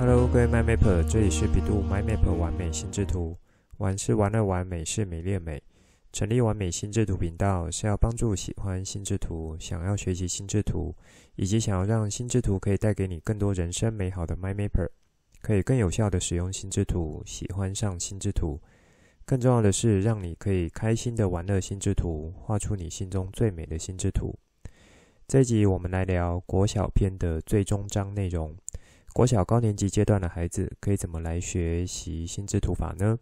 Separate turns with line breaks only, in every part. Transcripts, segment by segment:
Hello，各位 MyMapper，这里是百度 MyMapper 完美心智图。玩是玩乐玩，美是美丽美。成立完美心智图频道是要帮助喜欢心智图、想要学习心智图，以及想要让心智图可以带给你更多人生美好的 MyMapper，可以更有效的使用心智图，喜欢上心智图。更重要的是，让你可以开心的玩乐心智图，画出你心中最美的心智图。这一集我们来聊国小篇的最终章内容。国小高年级阶段的孩子可以怎么来学习心智图法呢？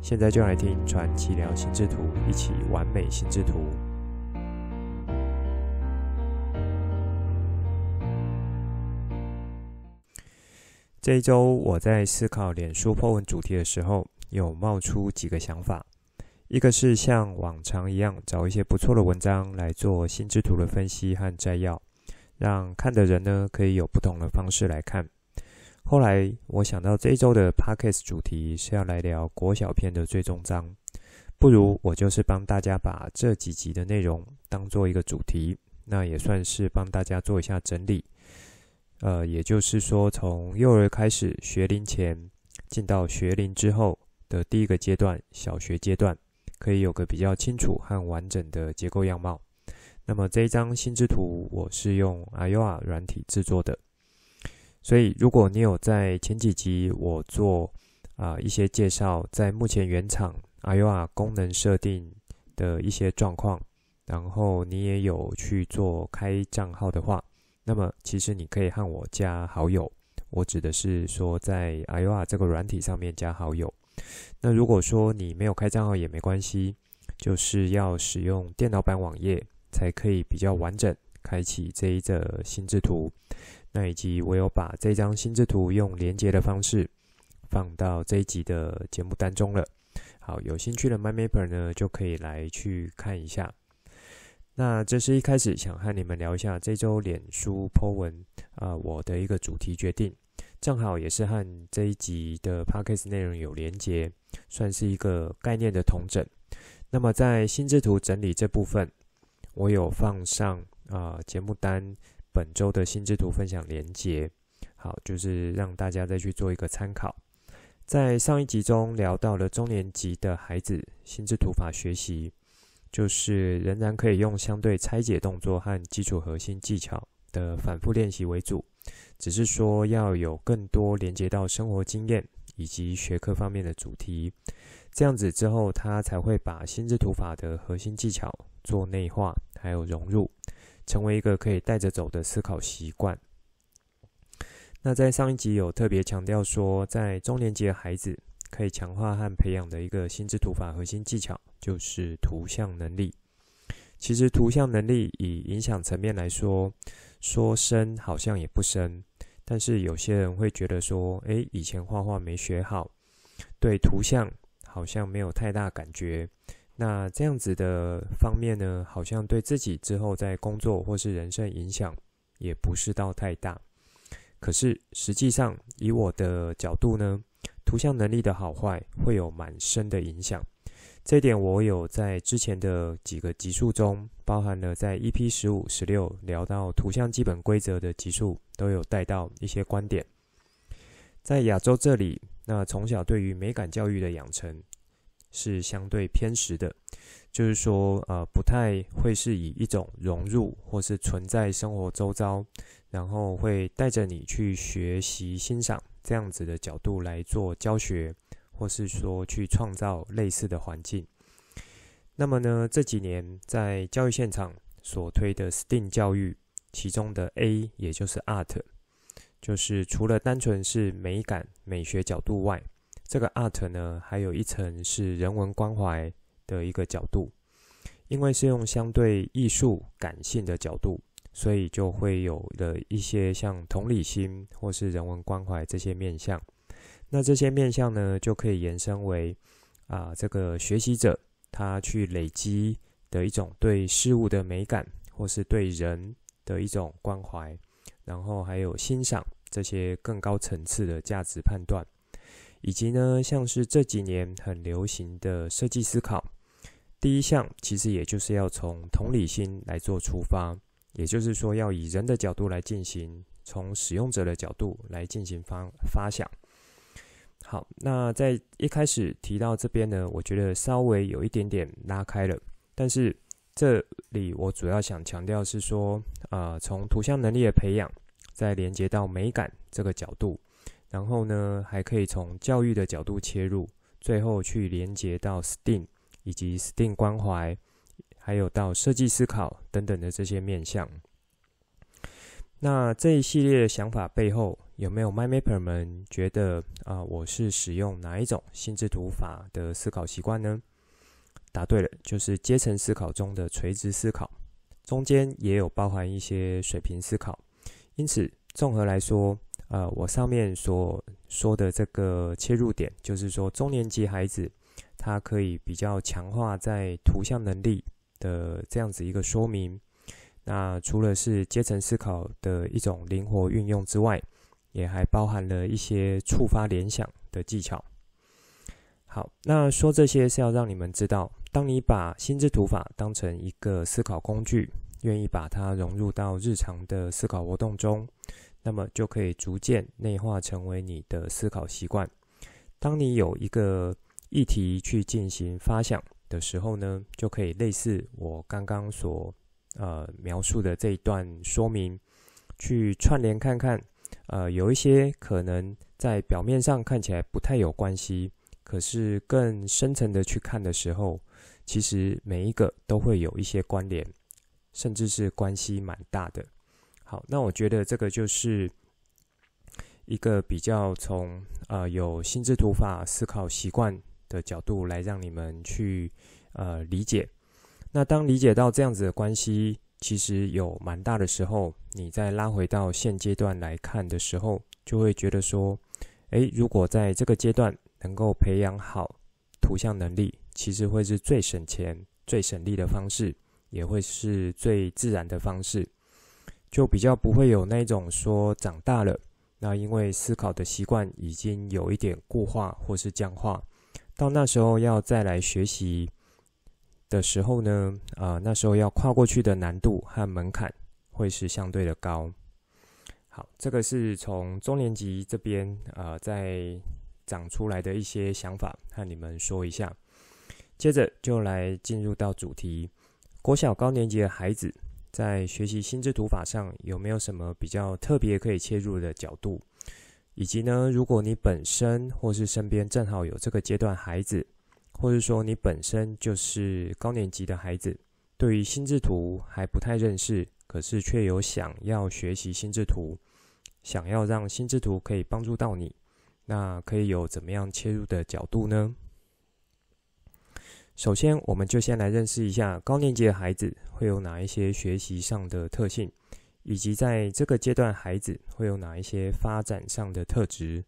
现在就来听传奇聊心智图，一起完美心智图。这一周我在思考脸书 po 文主题的时候，有冒出几个想法。一个是像往常一样找一些不错的文章来做心智图的分析和摘要，让看的人呢可以有不同的方式来看。后来我想到这一周的 Podcast 主题是要来聊国小篇的最终章，不如我就是帮大家把这几集的内容当做一个主题，那也算是帮大家做一下整理。呃，也就是说，从幼儿开始学龄前，进到学龄之后的第一个阶段，小学阶段，可以有个比较清楚和完整的结构样貌。那么这一张心智图，我是用 Ayoa 软体制作的。所以，如果你有在前几集我做啊、一些介绍，在目前原厂 Ayoa 功能设定的一些状况，然后你也有去做开账号的话，那么其实你可以和我加好友。我指的是说，在 Ayoa 这个软体上面加好友。那如果说你没有开账号也没关系，就是要使用电脑版网页才可以比较完整开启这一则心智图。那以及我有把这张心智图用连结的方式放到这一集的节目单中了。好，有兴趣的 MyMapper 呢，就可以来去看一下。那这是一开始想和你们聊一下这周脸书 po 文啊、我的一个主题决定，正好也是和这一集的 Podcast 内容有连结，算是一个概念的同整。那么在心智图整理这部分，我有放上啊、呃、节目单。本周的心智图分享连结，好，就是让大家再去做一个参考。在上一集中聊到了中年级的孩子心智图法学习，就是仍然可以用相对拆解动作和基础核心技巧的反复练习为主，只是说要有更多连接到生活经验以及学科方面的主题，这样子之后他才会把心智图法的核心技巧做内化，还有融入。成为一个可以带着走的思考习惯。那在上一集有特别强调说，在中年级的孩子可以强化和培养的一个心智图法核心技巧，就是图像能力。其实图像能力以影响层面来说，说深好像也不深，但是有些人会觉得说，诶，以前画画没学好，对图像好像没有太大感觉。那这样子的方面呢，好像对自己之后在工作或是人生影响也不是到太大。可是实际上，以我的角度呢，图像能力的好坏会有蛮深的影响。这一点我有在之前的几个集数中，包含了在 EP 十五、十六聊到图像基本规则的集数，都有带到一些观点。在亚洲这里，那从小对于美感教育的养成。是相对偏食的，就是说，呃，不太会是以一种融入或是存在生活周遭，然后会带着你去学习欣赏这样子的角度来做教学，或是说去创造类似的环境。那么呢，这几年在教育现场所推的 STEAM 教育，其中的 A 也就是 Art，就是除了单纯是美感美学角度外，这个 art 呢，还有一层是人文关怀的一个角度，因为是用相对艺术感性的角度，所以就会有了一些像同理心或是人文关怀这些面向。那这些面向呢，就可以延伸为啊，这个学习者他去累积的一种对事物的美感，或是对人的一种关怀，然后还有欣赏这些更高层次的价值判断。以及呢，像是这几年很流行的设计思考，第一项其实也就是要从同理心来做出发，也就是说要以人的角度来进行，从使用者的角度来进行发发想。好，那在一开始提到这边呢，我觉得稍微有一点点拉开了，但是这里我主要想强调是说，呃，从图像能力的培养，再连接到美感这个角度，然后呢，还可以从教育的角度切入，最后去连接到 STEAM 以及 STEAM 关怀，还有到设计思考等等的这些面向。那这一系列的想法背后，有没有 MyMapper 们觉得啊、我是使用哪一种心智图法的思考习惯呢？答对了，就是阶层思考中的垂直思考，中间也有包含一些水平思考。因此，综合来说，呃，我上面所说的这个切入点，就是说中年级孩子他可以比较强化在图像能力的这样子一个说明。那除了是阶层思考的一种灵活运用之外，也还包含了一些触发联想的技巧。好，那说这些是要让你们知道，当你把心智图法当成一个思考工具，愿意把它融入到日常的思考活动中，那么就可以逐渐内化成为你的思考习惯。当你有一个议题去进行发想的时候呢，就可以类似我刚刚所呃描述的这一段说明，去串联看看。呃，有一些可能在表面上看起来不太有关系，可是更深层的去看的时候，其实每一个都会有一些关联，甚至是关系蛮大的。好，那我觉得这个就是一个比较从呃有心智图法思考习惯的角度来让你们去呃理解。那当理解到这样子的关系，其实有蛮大的时候，你再拉回到现阶段来看的时候，就会觉得说，诶，如果在这个阶段能够培养好图像能力，其实会是最省钱、最省力的方式，也会是最自然的方式，就比较不会有那种说长大了，那因为思考的习惯已经有一点固化或是僵化，到那时候要再来学习。的时候呢，啊、呃，那时候要跨过去的难度和门槛会是相对的高。好，这个是从中年级这边啊、呃，在长出来的一些想法，和你们说一下。接着就来进入到主题，国小高年级的孩子在学习心智图法上有没有什么比较特别可以切入的角度？以及呢，如果你本身或是身边正好有这个阶段孩子。或者说你本身就是高年级的孩子，对于心智图还不太认识，可是却有想要学习心智图，想要让心智图可以帮助到你，那可以有怎么样切入的角度呢？首先，我们就先来认识一下高年级的孩子会有哪一些学习上的特性，以及在这个阶段孩子会有哪一些发展上的特质。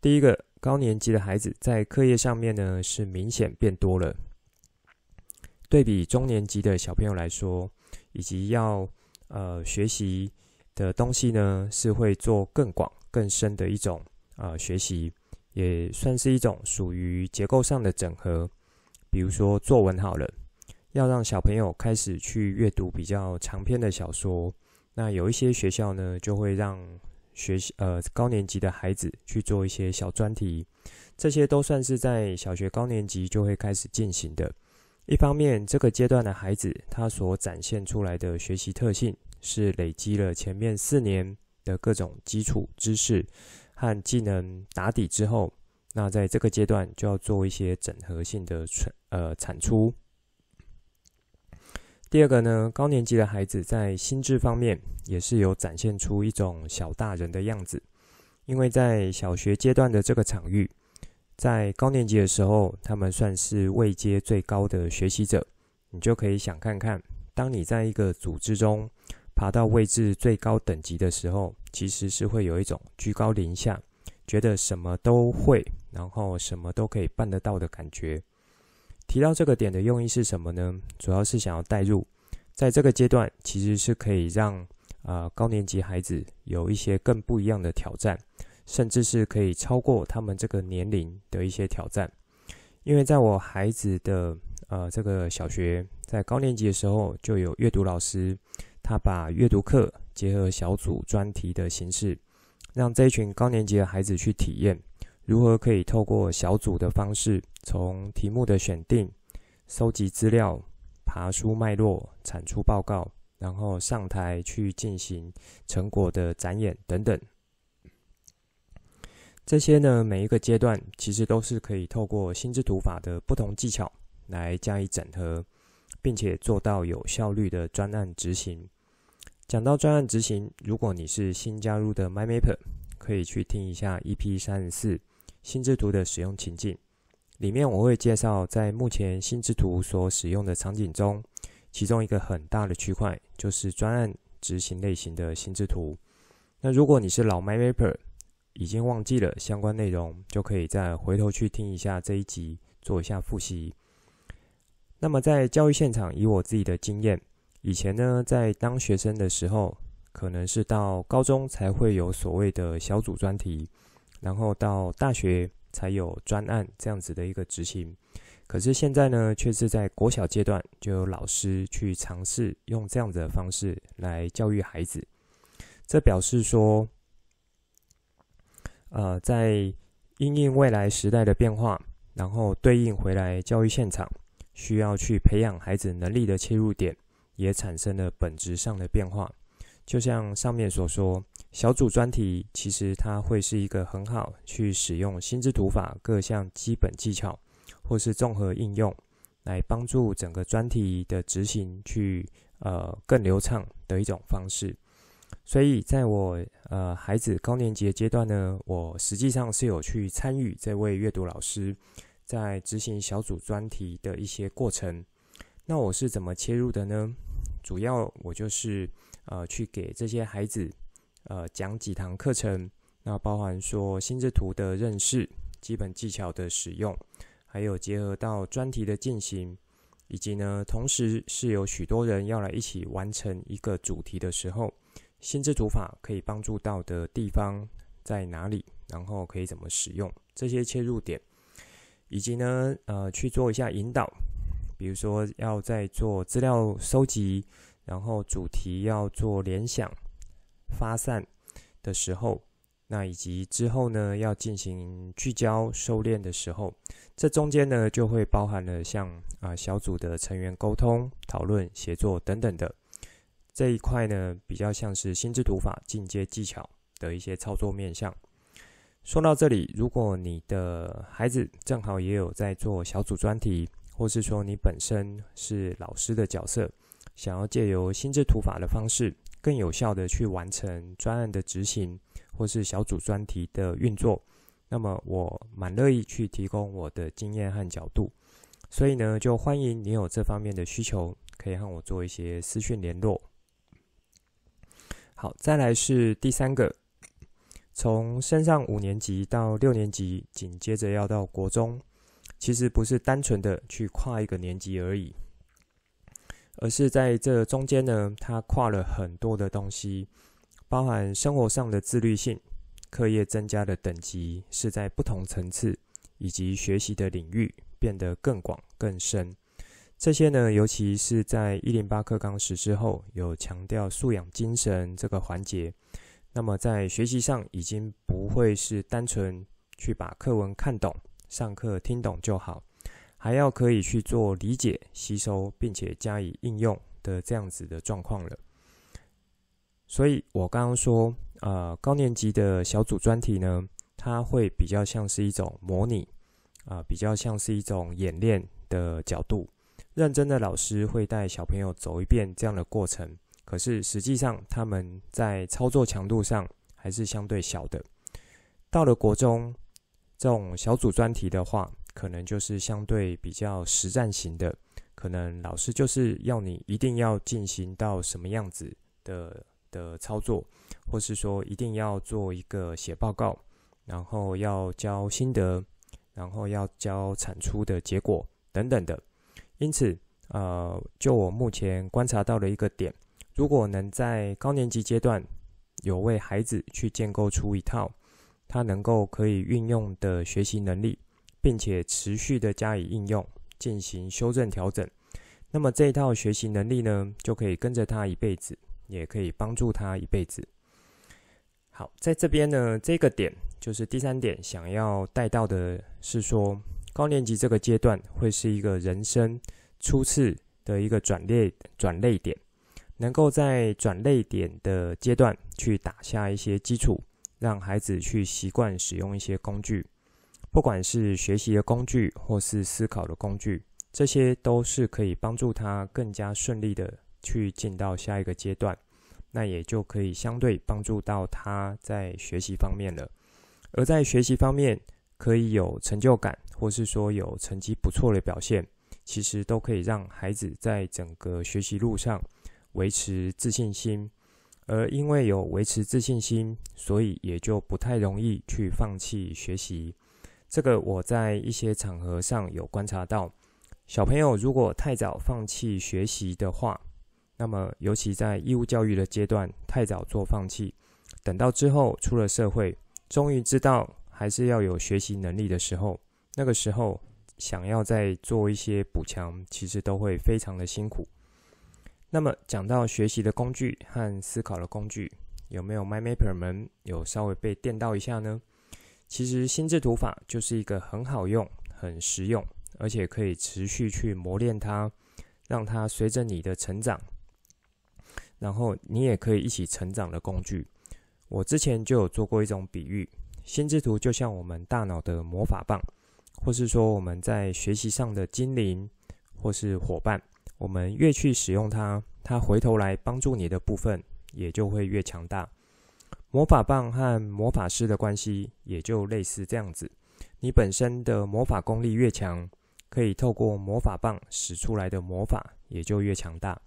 第一个。高年级的孩子在课业上面呢，是明显变多了，对比中年级的小朋友来说，以及要呃学习的东西呢，是会做更广更深的一种呃学习，也算是一种属于结构上的整合。比如说作文好了，要让小朋友开始去阅读比较长篇的小说，那有一些学校呢，就会让。学习呃高年级的孩子去做一些小专题，这些都算是在小学高年级就会开始进行的。一方面，这个阶段的孩子他所展现出来的学习特性是累积了前面四年的各种基础知识和技能打底之后，那在这个阶段就要做一些整合性的产呃产出。第二个呢，高年级的孩子在心智方面也是有展现出一种小大人的样子，因为在小学阶段的这个场域，在高年级的时候，他们算是位阶最高的学习者。你就可以想看看，当你在一个组织中爬到位置最高等级的时候，其实是会有一种居高临下，觉得什么都会，然后什么都可以办得到的感觉。提到这个点的用意是什么呢？主要是想要带入，在这个阶段其实是可以让啊、呃、高年级孩子有一些更不一样的挑战，甚至是可以超过他们这个年龄的一些挑战。因为在我孩子的呃这个小学在高年级的时候，就有阅读老师，他把阅读课结合小组专题的形式，让这一群高年级的孩子去体验，如何可以透过小组的方式，从题目的选定、收集资料、爬书脉络、产出报告，然后上台去进行成果的展演等等。这些呢，每一个阶段其实都是可以透过心智图法的不同技巧来加以整合，并且做到有效率的专案执行。讲到专案执行，如果你是新加入的 MyMapper，可以去听一下 EP 三十四心智图的使用情境，里面我会介绍在目前心智图所使用的场景中，其中一个很大的区块就是专案执行类型的心智图。那如果你是老 MyMapper，已经忘记了相关内容，就可以再回头去听一下这一集，做一下复习。那么在教育现场，以我自己的经验，以前呢，在当学生的时候，可能是到高中才会有所谓的小组专题，然后到大学才有专案这样子的一个执行。可是现在呢，却是在国小阶段就有老师去尝试用这样子的方式来教育孩子。这表示说，呃，在因应未来时代的变化，然后对应回来教育现场需要去培养孩子能力的切入点，也产生了本质上的变化。就像上面所说，小组专题其实它会是一个很好去使用心智图法各项基本技巧，或是综合应用，来帮助整个专题的执行去呃更流畅的一种方式。所以，在我呃孩子高年级阶段呢，我实际上是有去参与这位阅读老师在执行小组专题的一些过程。那我是怎么切入的呢？主要我就是呃去给这些孩子呃讲几堂课程，那包含说心智图的认识、基本技巧的使用，还有结合到专题的进行，以及呢，同时是有许多人要来一起完成一个主题的时候。心智图法可以帮助到的地方在哪里？然后可以怎么使用这些切入点，以及呢，呃，去做一下引导。比如说，要在做资料收集，然后主题要做联想、发散的时候，那以及之后呢，要进行聚焦、收敛的时候，这中间呢，就会包含了像啊、小组的成员沟通、讨论、协作等等的。这一块呢，比较像是心智图法进阶技巧的一些操作面向。说到这里，如果你的孩子正好也有在做小组专题，或是说你本身是老师的角色，想要借由心智图法的方式，更有效地去完成专案的执行，或是小组专题的运作，那么我蛮乐意去提供我的经验和角度。所以呢，就欢迎你有这方面的需求，可以和我做一些私讯联络。好，再来是第三个，从升上五年级到六年级，紧接着要到国中，其实不是单纯的去跨一个年级而已，而是在这中间呢，它跨了很多的东西，包含生活上的自律性、课业增加的等级是在不同层次，以及学习的领域变得更广更深。这些呢，尤其是在一零八课纲实施后，有强调素养精神这个环节。那么在学习上，已经不会是单纯去把课文看懂、上课听懂就好，还要可以去做理解、吸收，并且加以应用的这样子的状况了。所以我刚刚说，呃，高年级的小组专题呢，它会比较像是一种模拟，啊、比较像是一种演练的角度。认真的老师会带小朋友走一遍这样的过程，可是实际上他们在操作强度上还是相对小的。到了国中，这种小组专题的话，可能就是相对比较实战型的，可能老师就是要你一定要进行到什么样子的的操作，或是说一定要做一个写报告，然后要交心得，然后要交产出的结果等等的。因此，呃，就我目前观察到的一个点，如果能在高年级阶段有为孩子去建构出一套他能够可以运用的学习能力，并且持续的加以应用，进行修正调整，那么这一套学习能力呢，就可以跟着他一辈子，也可以帮助他一辈子。好，在这边呢，这个点就是第三点，想要带到的是说，高年级这个阶段会是一个人生初次的一个转列转类点，能够在转类点的阶段去打下一些基础，让孩子去习惯使用一些工具，不管是学习的工具或是思考的工具，这些都是可以帮助他更加顺利的去进到下一个阶段，那也就可以相对帮助到他在学习方面了。而在学习方面，可以有成就感，或是说有成绩不错的表现，其实都可以让孩子在整个学习路上维持自信心。而因为有维持自信心，所以也就不太容易去放弃学习。这个我在一些场合上有观察到，小朋友如果太早放弃学习的话，那么尤其在义务教育的阶段太早做放弃，等到之后出了社会，终于知道。还是要有学习能力的时候，那个时候想要再做一些补强，其实都会非常的辛苦。那么讲到学习的工具和思考的工具，有没有 m y m a p e r 们有稍微被电到一下呢？其实心智图法就是一个很好用、很实用，而且可以持续去磨练它，让它随着你的成长，然后你也可以一起成长的工具。我之前就有做过一种比喻。心智图就像我们大脑的魔法棒，或是说我们在学习上的精灵，或是伙伴。我们越去使用它，它回头来帮助你的部分也就会越强大。魔法棒和魔法师的关系也就类似这样子。你本身的魔法功力越强，可以透过魔法棒使出来的魔法也就越强大。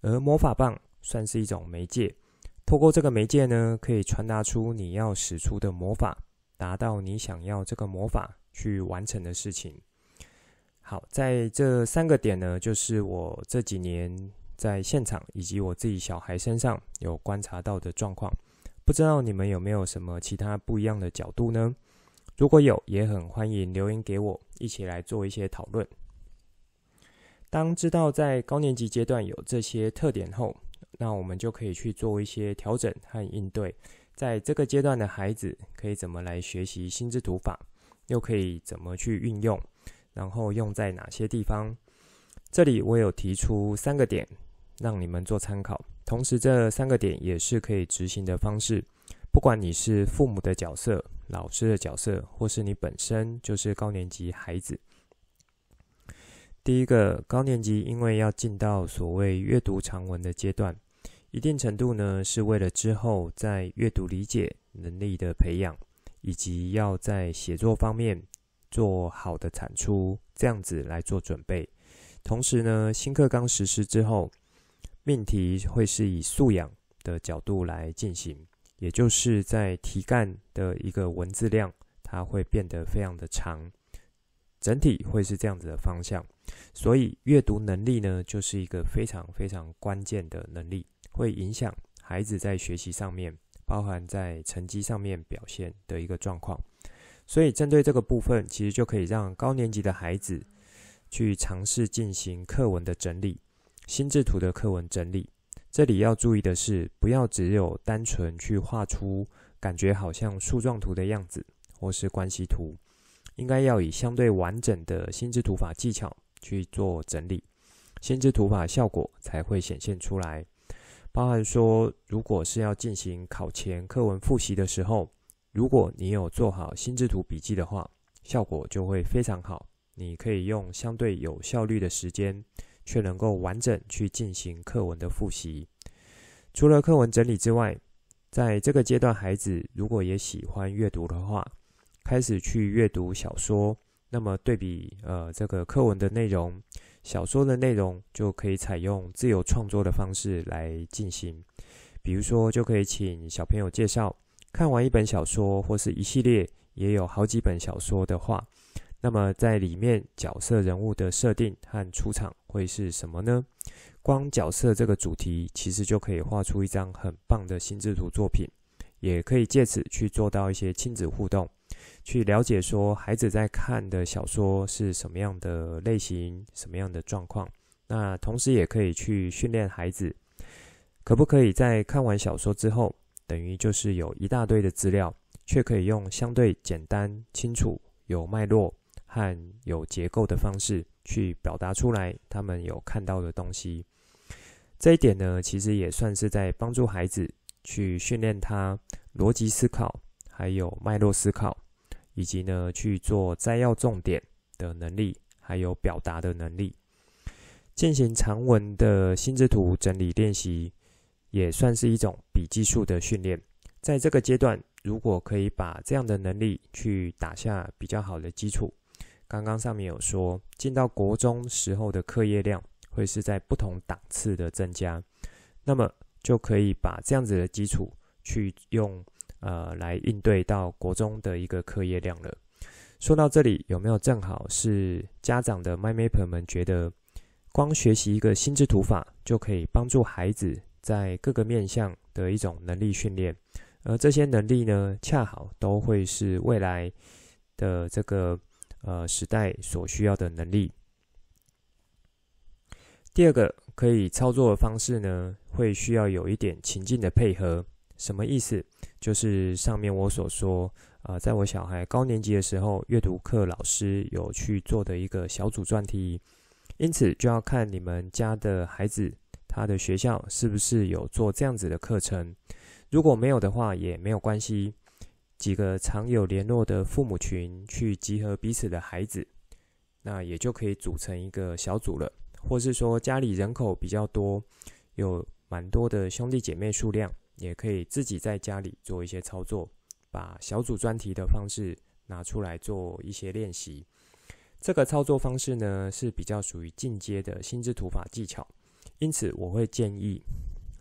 而魔法棒算是一种媒介。透过这个媒介呢，可以传达出你要使出的魔法，达到你想要这个魔法去完成的事情。好，在这三个点呢，就是我这几年在现场以及我自己小孩身上有观察到的状况。不知道你们有没有什么其他不一样的角度呢？如果有，也很欢迎留言给我，一起来做一些讨论。当知道在高年级阶段有这些特点后，那我们就可以去做一些调整和应对，在这个阶段的孩子可以怎么来学习心智图法，又可以怎么去运用，然后用在哪些地方？这里我有提出三个点，让你们做参考。同时，这三个点也是可以执行的方式。不管你是父母的角色、老师的角色，或是你本身就是高年级孩子。第一个，高年级因为要进到所谓阅读长文的阶段。一定程度呢，是为了之后在阅读理解能力的培养，以及要在写作方面做好的产出，这样子来做准备。同时呢，新课纲实施之后，命题会是以素养的角度来进行，也就是在题干的一个文字量，它会变得非常的长，整体会是这样子的方向。所以，阅读能力呢，就是一个非常非常关键的能力。会影响孩子在学习上面，包含在成绩上面表现的一个状况。所以，针对这个部分，其实就可以让高年级的孩子去尝试进行课文的整理，心智图的课文整理。这里要注意的是，不要只有单纯去画出感觉好像树状图的样子，或是关系图，应该要以相对完整的心智图法技巧去做整理，心智图法效果才会显现出来。包含说，如果是要进行考前课文复习的时候，如果你有做好心智图笔记的话，效果就会非常好。你可以用相对有效率的时间，却能够完整去进行课文的复习。除了课文整理之外，在这个阶段，孩子如果也喜欢阅读的话，开始去阅读小说，那么对比呃这个课文的内容。小说的内容就可以采用自由创作的方式来进行，比如说，就可以请小朋友介绍，看完一本小说或是一系列也有好几本小说的话，那么在里面角色人物的设定和出场会是什么呢？光角色这个主题其实就可以画出一张很棒的心智图作品，也可以借此去做到一些亲子互动。去了解说孩子在看的小说是什么样的类型、什么样的状况。那同时也可以去训练孩子可不可以在看完小说之后，等于就是有一大堆的资料，却可以用相对简单、清楚、有脉络和有结构的方式去表达出来他们有看到的东西。这一点呢，其实也算是在帮助孩子去训练他逻辑思考，还有脉络思考，以及呢去做摘要重点的能力，还有表达的能力。进行长文的心智图整理练习，也算是一种笔记术的训练。在这个阶段，如果可以把这样的能力去打下比较好的基础，刚刚上面有说，进到国中时候的课业量会是在不同档次的增加，那么就可以把这样子的基础去用呃来应对到国中的一个课业量了。说到这里，有没有正好是家长的 m y m a p e r 们觉得？光学习一个心智图法就可以帮助孩子在各个面向的一种能力训练，而这些能力呢，恰好都会是未来的这个呃时代所需要的能力。第二个可以操作的方式呢，会需要有一点情境的配合。什么意思？就是上面我所说啊、呃，在我小孩高年级的时候，阅读课老师有去做的一个小组专题。因此，就要看你们家的孩子，他的学校是不是有做这样子的课程。如果没有的话，也没有关系。几个常有联络的父母群去集合彼此的孩子，那也就可以组成一个小组了。或是说家里人口比较多，有蛮多的兄弟姐妹数量，也可以自己在家里做一些操作，把小组专题的方式拿出来做一些练习。这个操作方式呢，是比较属于进阶的心智图法技巧，因此我会建议，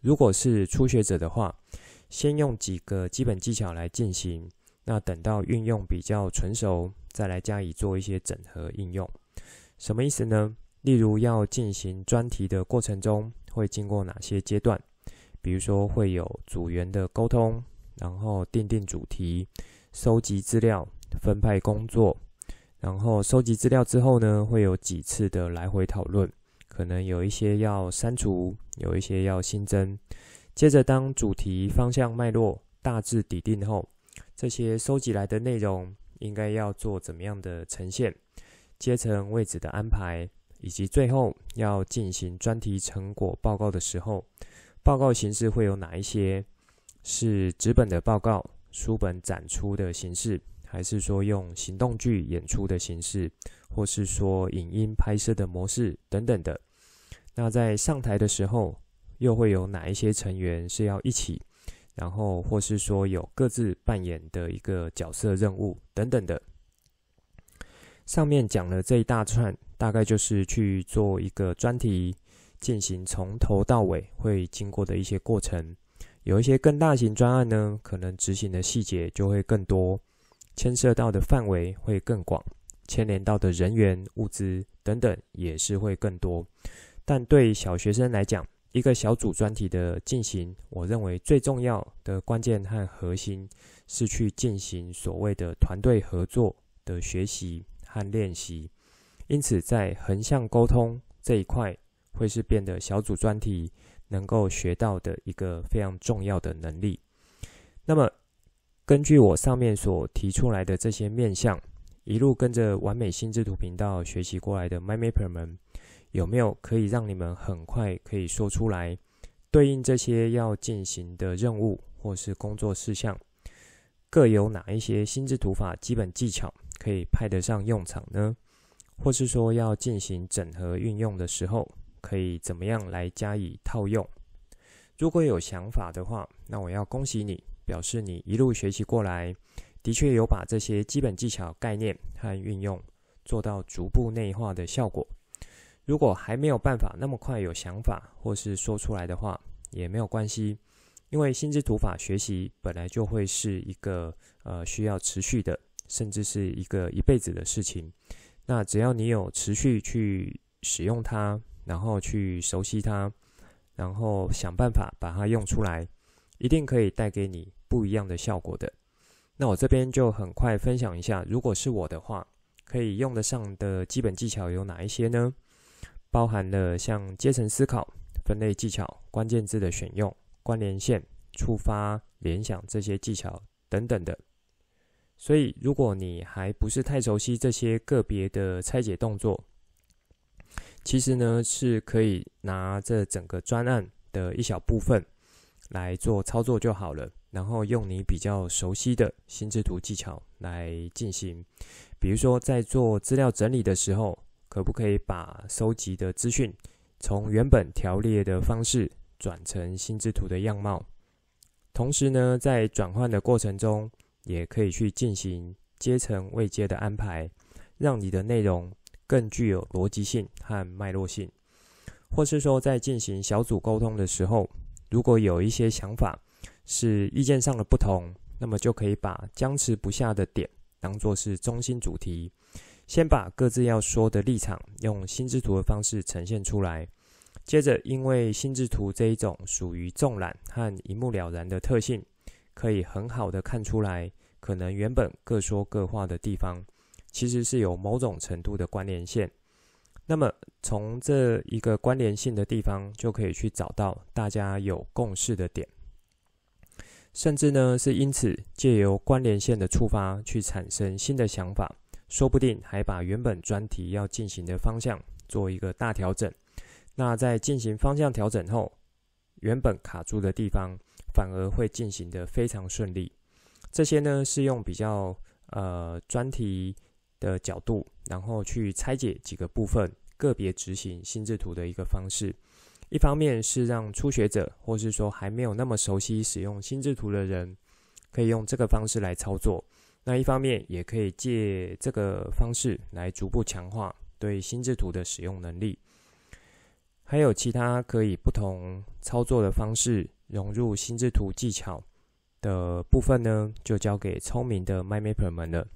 如果是初学者的话，先用几个基本技巧来进行，那等到运用比较纯熟，再来加以做一些整合应用。什么意思呢？例如要进行专题的过程中，会经过哪些阶段？比如说会有组员的沟通，然后订定主题，收集资料，分派工作。然后收集资料之后呢，会有几次的来回讨论，可能有一些要删除，有一些要新增。接着，当主题、方向、脉络大致底定后，这些收集来的内容应该要做怎么样的呈现、阶层位置的安排，以及最后要进行专题成果报告的时候，报告形式会有哪一些？是纸本的报告、书本展出的形式。还是说用行动剧演出的形式，或是说影音拍摄的模式等等的。那在上台的时候，又会有哪一些成员是要一起，然后或是说有各自扮演的一个角色任务等等的。上面讲了这一大串，大概就是去做一个专题，进行从头到尾会经过的一些过程。有一些更大型专案呢，可能执行的细节就会更多。牵涉到的范围会更广，牵连到的人员、物资等等也是会更多。但对小学生来讲，一个小组专题的进行，我认为最重要的关键和核心是去进行所谓的团队合作的学习和练习。因此，在横向沟通这一块，会是变得小组专题能够学到的一个非常重要的能力。那么，根据我上面所提出来的这些面向，一路跟着完美心智图频道学习过来的 MyMapper 们，有没有可以让你们很快可以说出来，对应这些要进行的任务或是工作事项，各有哪一些心智图法基本技巧可以派得上用场呢？或是说要进行整合运用的时候，可以怎么样来加以套用？如果有想法的话，那我要恭喜你。表示你一路学习过来，的确有把这些基本技巧、概念和运用做到逐步内化的效果。如果还没有办法那么快有想法或是说出来的话，也没有关系，因为心智图法学习本来就会是一个呃需要持续的，甚至是一个一辈子的事情。那只要你有持续去使用它，然后去熟悉它，然后想办法把它用出来，一定可以带给你。不一样的效果的，那我这边就很快分享一下，如果是我的话，可以用得上的基本技巧有哪一些呢？包含了像阶层思考、分类技巧、关键字的选用、关联线、触发、联想这些技巧等等的。所以，如果你还不是太熟悉这些个别的拆解动作，其实呢是可以拿这整个专案的一小部分来做操作就好了。然后用你比较熟悉的心智图技巧来进行，比如说在做资料整理的时候，可不可以把收集的资讯从原本条列的方式转成心智图的样貌？同时呢，在转换的过程中，也可以去进行阶层位阶的安排，让你的内容更具有逻辑性和脉络性。或是说，在进行小组沟通的时候，如果有一些想法，是意见上的不同，那么就可以把僵持不下的点当作是中心主题，先把各自要说的立场用心智图的方式呈现出来。接着，因为心智图这一种属于纵览和一目了然的特性，可以很好的看出来，可能原本各说各话的地方，其实是有某种程度的关联线。那么，从这一个关联性的地方，就可以去找到大家有共识的点。甚至呢，是因此借由关联线的触发去产生新的想法，说不定还把原本专题要进行的方向做一个大调整。那在进行方向调整后，原本卡住的地方反而会进行得非常顺利。这些呢，是用比较呃专题的角度，然后去拆解几个部分，个别执行心智图的一个方式。一方面是让初学者，或是说还没有那么熟悉使用心智图的人，可以用这个方式来操作；那一方面也可以借这个方式来逐步强化对心智图的使用能力。还有其他可以不同操作的方式融入心智图技巧的部分呢，就交给聪明的 MyMapper 们了。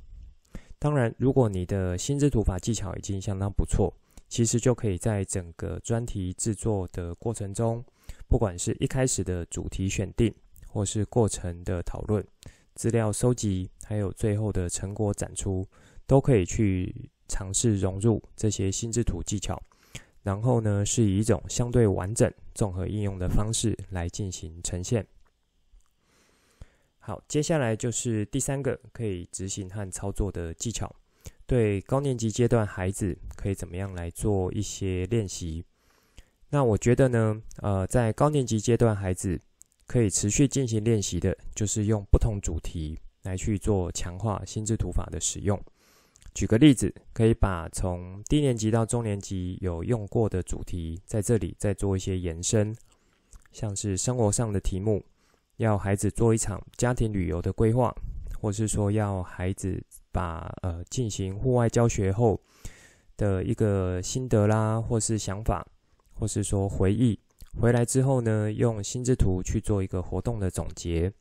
当然，如果你的心智图法技巧已经相当不错。其实就可以在整个专题制作的过程中，不管是一开始的主题选定，或是过程的讨论、资料收集，还有最后的成果展出，都可以去尝试融入这些心智图技巧。然后呢，是以一种相对完整、综合应用的方式来进行呈现。好，接下来就是第三个可以执行和操作的技巧。对高年级阶段孩子可以怎么样来做一些练习？那我觉得呢，呃，在高年级阶段孩子可以持续进行练习的，就是用不同主题来去做强化心智图法的使用。举个例子，可以把从低年级到中年级有用过的主题，在这里再做一些延伸，像是生活上的题目，要孩子做一场家庭旅游的规划，或是说要孩子。把呃进行户外教学后的一个心得啦，或是想法，或是说回忆，回来之后呢，用心智图去做一个活动的总结，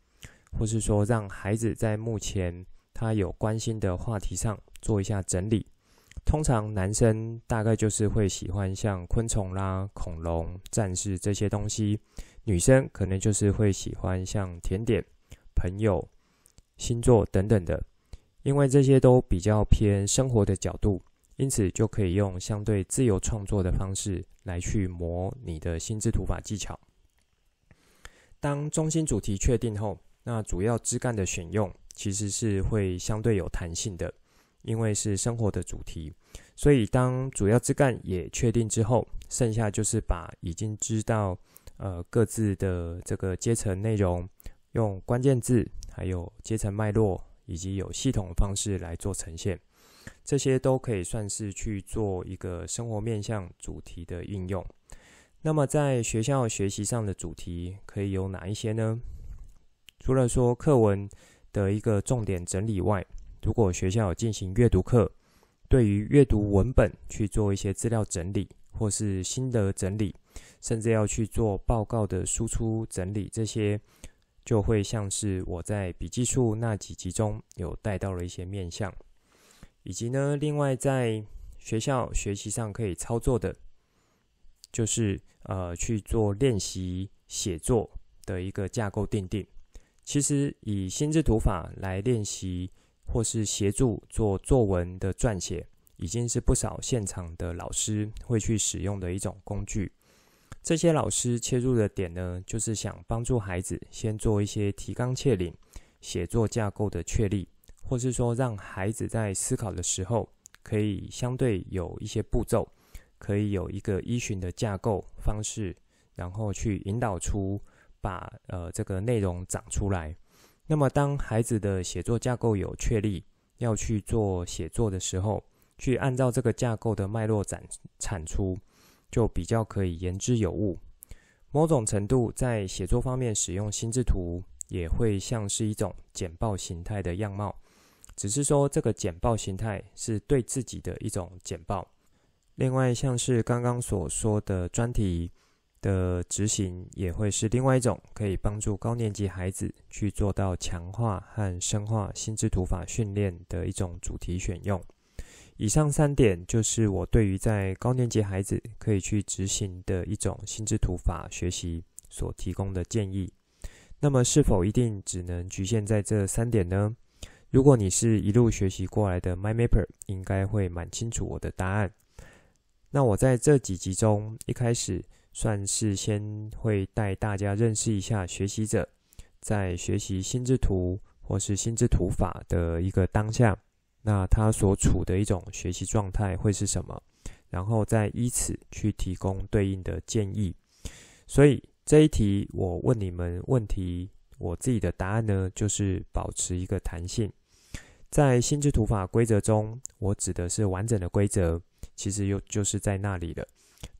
或是说让孩子在目前他有关心的话题上做一下整理。通常男生大概就是会喜欢像昆虫啦、恐龙、战士这些东西，女生可能就是会喜欢像甜点、朋友、星座等等的。因为这些都比较偏生活的角度，因此就可以用相对自由创作的方式来去磨你的心智图法技巧。当中心主题确定后，那主要枝干的选用其实是会相对有弹性的，因为是生活的主题。所以当主要枝干也确定之后，剩下就是把已经知道呃各自的这个阶层内容，用关键字还有阶层脉络。以及有系统的方式来做呈现，这些都可以算是去做一个生活面向主题的应用。那么在学校学习上的主题可以有哪一些呢？除了说课文的一个重点整理外，如果学校有进行阅读课，对于阅读文本去做一些资料整理，或是心得整理，甚至要去做报告的输出整理，这些。就会像是我在笔记术那几集中有带到了一些面向，以及呢，另外在学校学习上可以操作的，就是呃去做练习写作的一个架构定定。其实以心智图法来练习或是协助做作文的撰写，已经是不少现场的老师会去使用的一种工具。这些老师切入的点呢，就是想帮助孩子先做一些提纲挈领、写作架构的确立，或是说让孩子在思考的时候，可以相对有一些步骤，可以有一个依循的架构方式，然后去引导出把呃这个内容长出来。那么当孩子的写作架构有确立，要去做写作的时候，去按照这个架构的脉络展产出。就比较可以言之有物。某种程度在写作方面使用心智图，也会像是一种简报形态的样貌，只是说这个简报形态是对自己的一种简报。另外，像是刚刚所说的专题的执行，也会是另外一种可以帮助高年级孩子去做到强化和深化心智图法训练的一种主题选用。以上三点就是我对于在高年级孩子可以去执行的一种心智图法学习所提供的建议。那么，是否一定只能局限在这三点呢？如果你是一路学习过来的 MyMapper，应该会蛮清楚我的答案。那我在这几集中，一开始算是先会带大家认识一下学习者在学习心智图或是心智图法的一个当下。那他所处的一种学习状态会是什么？然后再依此去提供对应的建议。所以这一题我问你们问题，我自己的答案呢，就是保持一个弹性。在心智图法规则中，我指的是完整的规则，其实又就是在那里了。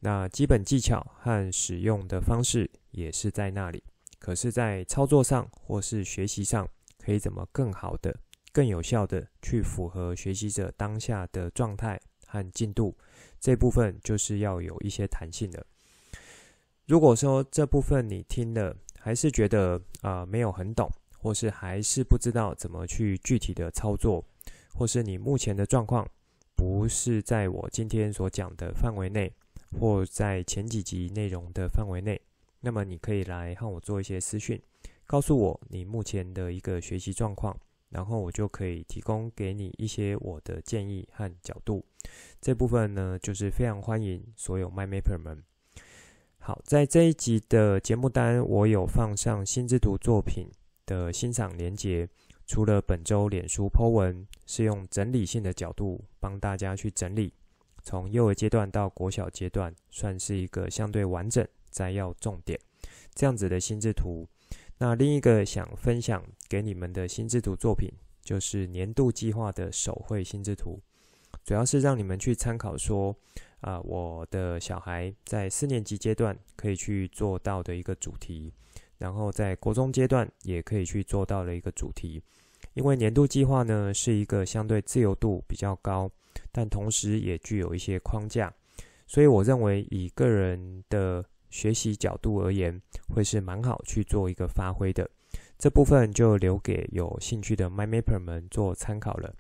那基本技巧和使用的方式也是在那里。可是，在操作上或是学习上，可以怎么更好的？更有效的去符合学习者当下的状态和进度，这部分就是要有一些弹性的。如果说这部分你听了还是觉得啊、没有很懂，或是还是不知道怎么去具体的操作，或是你目前的状况不是在我今天所讲的范围内，或在前几集内容的范围内，那么你可以来和我做一些私讯，告诉我你目前的一个学习状况。然后我就可以提供给你一些我的建议和角度。这部分呢，就是非常欢迎所有 MyMapper 们。好，在这一集的节目单，我有放上心智图作品的欣赏连结。除了本周脸书 po 文是用整理性的角度帮大家去整理，从幼儿阶段到国小阶段，算是一个相对完整摘要重点这样子的心智图。那另一个想分享给你们的心智图作品，就是年度计划的手绘心智图，主要是让你们去参考说，啊、我的小孩在四年级阶段可以去做到的一个主题，然后在国中阶段也可以去做到的一个主题。因为年度计划呢是一个相对自由度比较高，但同时也具有一些框架，所以我认为以个人的。学习角度而言，会是蛮好去做一个发挥的。这部分就留给有兴趣的 MyMapper 们做参考了。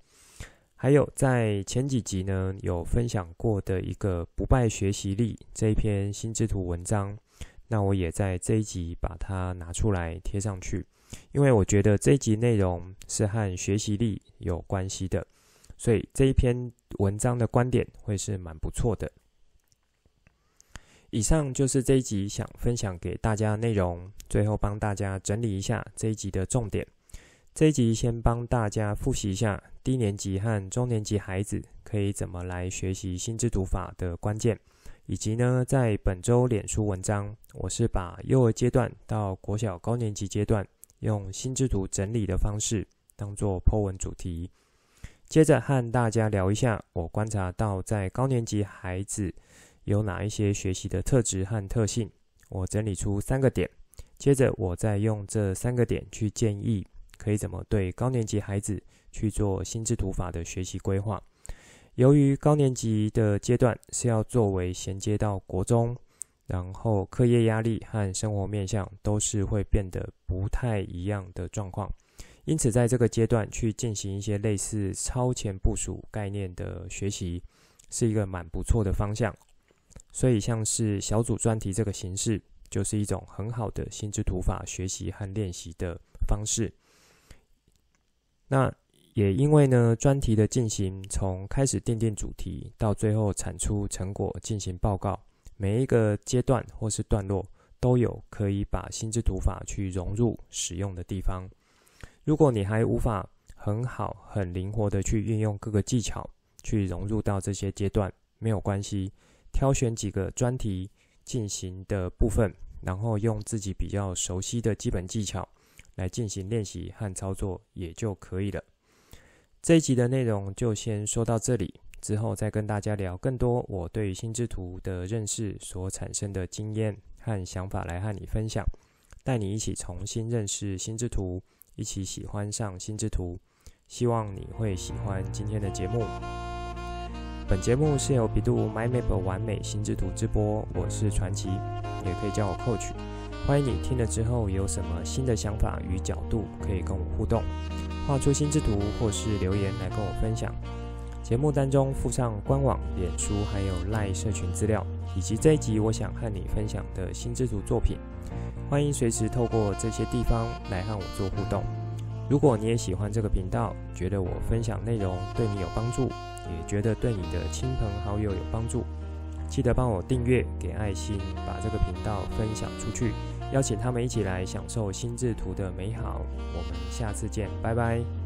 还有在前几集呢，有分享过的一个不败学习力这一篇心智图文章，那我也在这一集把它拿出来贴上去，因为我觉得这一集内容是和学习力有关系的，所以这一篇文章的观点会是蛮不错的。以上就是这一集想分享给大家的内容，最后帮大家整理一下这一集的重点。这一集先帮大家复习一下低年级和中年级孩子可以怎么来学习心智读法的关键，以及呢，在本周脸书文章，我是把幼儿阶段到国小高年级阶段用心智图整理的方式当做 po 文主题。接着和大家聊一下我观察到在高年级孩子。有哪一些学习的特质和特性？我整理出三个点，接着我再用这三个点去建议，可以怎么对高年级孩子去做心智图法的学习规划。由于高年级的阶段是要作为衔接到国中，然后课业压力和生活面向都是会变得不太一样的状况，因此在这个阶段去进行一些类似超前部署概念的学习，是一个蛮不错的方向。所以，像是小组专题这个形式，就是一种很好的心智图法学习和练习的方式。那也因为呢，专题的进行从开始奠定主题到最后产出成果进行报告，每一个阶段或是段落都有可以把心智图法去融入使用的地方。如果你还无法很好、很灵活的去运用各个技巧去融入到这些阶段，没有关系，挑选几个专题进行的部分，然后用自己比较熟悉的基本技巧来进行练习和操作也就可以了。这一集的内容就先说到这里，之后再跟大家聊更多我对心智图的认识所产生的经验和想法来和你分享，带你一起重新认识心智图，一起喜欢上心智图。希望你会喜欢今天的节目。本节目是由百度 My Map 完美心智图直播，我是传奇，也可以叫我 Coach。欢迎你听了之后有什么新的想法与角度，可以跟我互动。画出心之图，或是留言来跟我分享。节目当中附上官网、脸书还有赖社群资料，以及这一集我想和你分享的心之图作品。欢迎随时透过这些地方来和我做互动。如果你也喜欢这个频道，觉得我分享内容对你有帮助，也觉得对你的亲朋好友有帮助，记得帮我订阅、给爱心，把这个频道分享出去。邀请他们一起来享受心智图的美好。我们下次见，拜拜。